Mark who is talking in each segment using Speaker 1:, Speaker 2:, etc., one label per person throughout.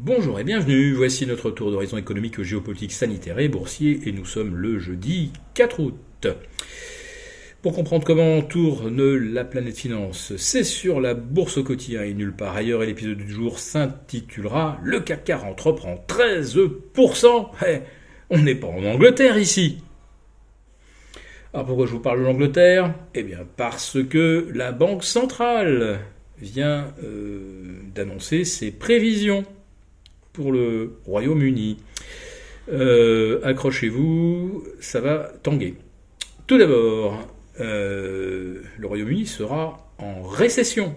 Speaker 1: Bonjour et bienvenue, voici notre tour d'horizon économique, géopolitique, sanitaire et boursier et nous sommes le jeudi 4 août. Pour comprendre comment tourne la planète finance, c'est sur la bourse au quotidien et nulle part ailleurs et l'épisode du jour s'intitulera Le CAC 40 reprend 13%. Eh, on n'est pas en Angleterre ici. Alors pourquoi je vous parle de l'Angleterre? Eh bien parce que la Banque centrale vient euh, d'annoncer ses prévisions pour le Royaume-Uni. Euh, accrochez-vous, ça va tanguer. Tout d'abord, euh, le Royaume-Uni sera en récession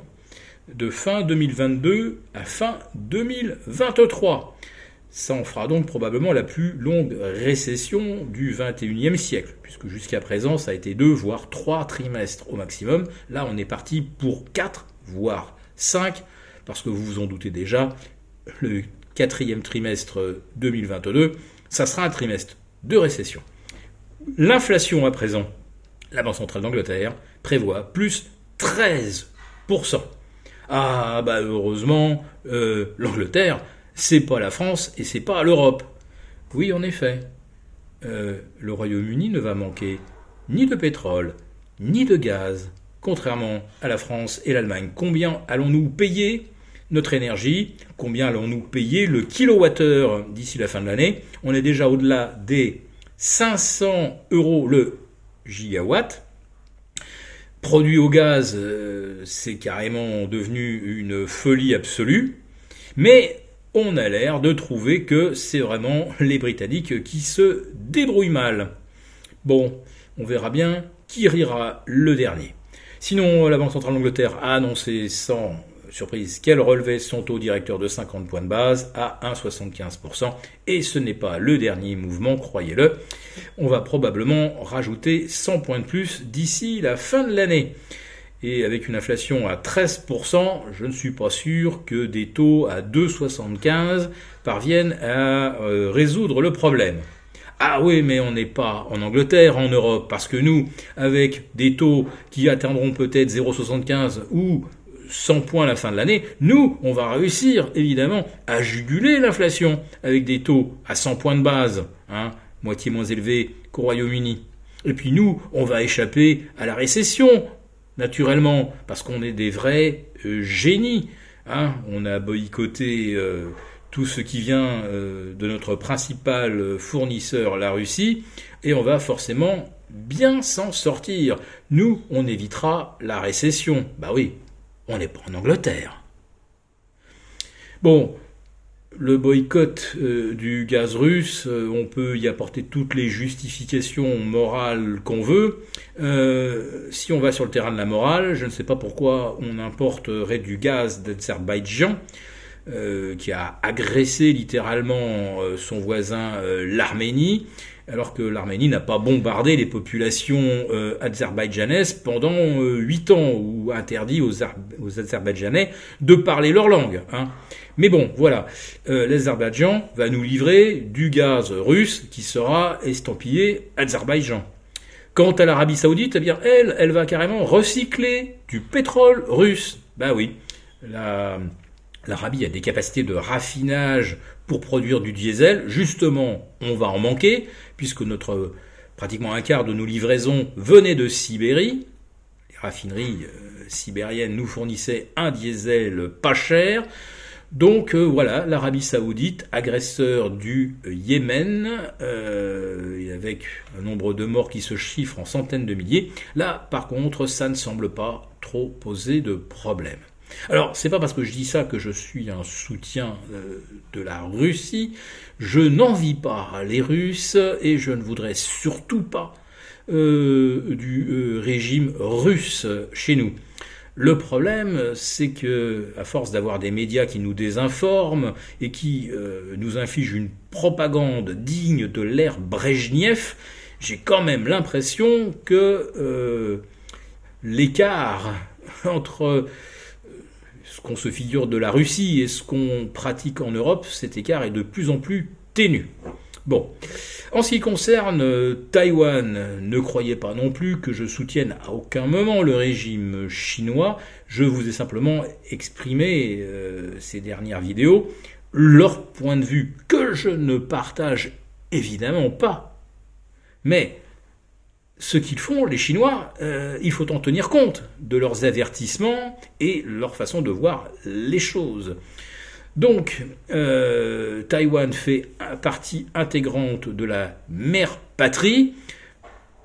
Speaker 1: de fin 2022 à fin 2023. Ça en fera donc probablement la plus longue récession du 21e siècle, puisque jusqu'à présent ça a été deux, voire trois trimestres au maximum. Là on est parti pour quatre, voire cinq, parce que vous vous en doutez déjà, le quatrième trimestre 2022, ça sera un trimestre de récession. L'inflation à présent, la Banque centrale d'Angleterre prévoit plus 13%. Ah bah heureusement, euh, l'Angleterre, c'est pas la France et c'est pas l'Europe. Oui, en effet, euh, le Royaume-Uni ne va manquer ni de pétrole, ni de gaz, contrairement à la France et l'Allemagne. Combien allons-nous payer notre énergie, combien allons-nous payer le kilowattheure d'ici la fin de l'année? On est déjà au-delà des 500 euros le gigawatt. Produit au gaz, euh, c'est carrément devenu une folie absolue. Mais on a l'air de trouver que c'est vraiment les Britanniques qui se débrouillent mal. Bon, on verra bien qui rira le dernier. Sinon, la Banque centrale d'Angleterre a annoncé sans surprise qu'elle relevait son taux directeur de 50 points de base à 1,75%. Et ce n'est pas le dernier mouvement, croyez-le. On va probablement rajouter 100 points de plus d'ici la fin de l'année. Et avec une inflation à 13%, je ne suis pas sûr que des taux à 2,75 parviennent à euh, résoudre le problème. Ah oui, mais on n'est pas en Angleterre, en Europe, parce que nous, avec des taux qui atteindront peut-être 0,75 ou 100 points à la fin de l'année, nous, on va réussir évidemment à juguler l'inflation avec des taux à 100 points de base, hein, moitié moins élevés qu'au Royaume-Uni. Et puis nous, on va échapper à la récession, naturellement, parce qu'on est des vrais euh, génies. Hein. On a boycotté euh, tout ce qui vient euh, de notre principal fournisseur, la Russie, et on va forcément bien s'en sortir. Nous, on évitera la récession. Bah oui, on n'est pas en Angleterre. Bon, le boycott euh, du gaz russe, euh, on peut y apporter toutes les justifications morales qu'on veut. Euh, si on va sur le terrain de la morale, je ne sais pas pourquoi on importerait du gaz d'Azerbaïdjan, qui a agressé littéralement son voisin l'Arménie, alors que l'Arménie n'a pas bombardé les populations euh, azerbaïdjanaises pendant euh, huit ans, ou interdit aux, Azerbaïdjanais de parler leur langue. Hein. Mais bon, voilà, euh, l'Azerbaïdjan va nous livrer du gaz russe qui sera estampillé Azerbaïdjan. Quant à l'Arabie Saoudite, eh bien, elle, elle va carrément recycler du pétrole russe. Ben oui, l'Arabie a des capacités de raffinage pour produire du diesel. Justement, on va en manquer, puisque notre pratiquement un quart de nos livraisons venaient de Sibérie. Les raffineries euh, sibériennes nous fournissaient un diesel pas cher. Donc euh, voilà, l'Arabie saoudite, agresseur du Yémen, euh, avec un nombre de morts qui se chiffre en centaines de milliers, là par contre ça ne semble pas trop poser de problème. Alors, c'est pas parce que je dis ça que je suis un soutien euh, de la Russie. Je n'envie pas les Russes et je ne voudrais surtout pas euh, du euh, régime russe chez nous. Le problème, c'est que, à force d'avoir des médias qui nous désinforment et qui nous infligent une propagande digne de l'ère Brejnev, j'ai quand même l'impression que l'écart entre ce qu'on se figure de la Russie et ce qu'on pratique en Europe, cet écart est de plus en plus ténu. Bon, en ce qui concerne euh, Taïwan, ne croyez pas non plus que je soutienne à aucun moment le régime chinois. Je vous ai simplement exprimé euh, ces dernières vidéos leur point de vue, que je ne partage évidemment pas. Mais ce qu'ils font, les Chinois, euh, il faut en tenir compte de leurs avertissements et leur façon de voir les choses. Donc, euh, Taïwan fait partie intégrante de la mère patrie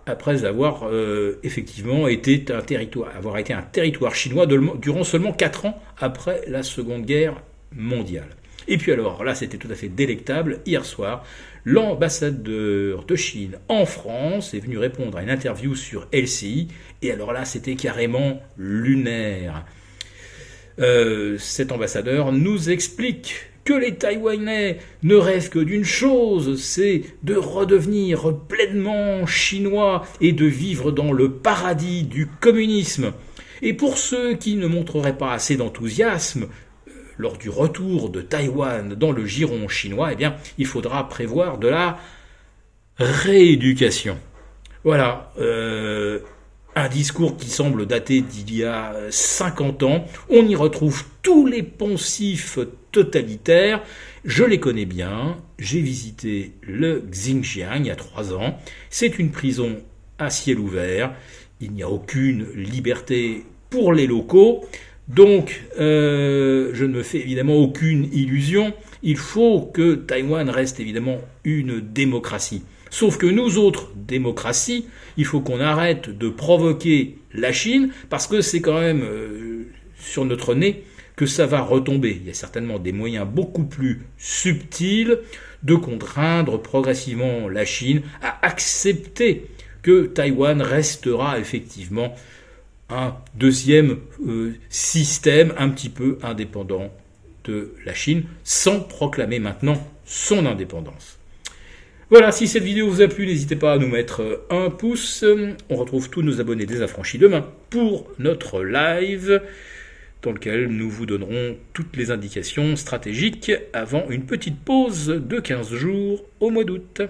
Speaker 1: après avoir euh, effectivement été un territoire, avoir été un territoire chinois durant seulement 4 ans après la Seconde Guerre mondiale. Et puis alors, là c'était tout à fait délectable, hier soir, l'ambassadeur de Chine en France est venu répondre à une interview sur LCI, et alors là c'était carrément lunaire. Euh, cet ambassadeur nous explique que les Taïwanais ne rêvent que d'une chose, c'est de redevenir pleinement chinois et de vivre dans le paradis du communisme. Et pour ceux qui ne montreraient pas assez d'enthousiasme lors du retour de Taïwan dans le giron chinois, eh bien, il faudra prévoir de la rééducation. Voilà, euh, un discours qui semble dater d'il y a 50 ans. On y retrouve tous les poncifs totalitaires. Je les connais bien. J'ai visité le Xinjiang il y a trois ans. C'est une prison à ciel ouvert. Il n'y a aucune liberté pour les locaux. Donc, euh, je ne me fais évidemment aucune illusion. Il faut que Taïwan reste évidemment une démocratie. Sauf que nous autres démocraties, il faut qu'on arrête de provoquer la Chine, parce que c'est quand même euh, sur notre nez que ça va retomber. Il y a certainement des moyens beaucoup plus subtils de contraindre progressivement la Chine à accepter que Taïwan restera effectivement un deuxième euh, système un petit peu indépendant de la Chine, sans proclamer maintenant son indépendance. Voilà, si cette vidéo vous a plu, n'hésitez pas à nous mettre un pouce. On retrouve tous nos abonnés désaffranchis demain pour notre live dans lequel nous vous donnerons toutes les indications stratégiques avant une petite pause de 15 jours au mois d'août.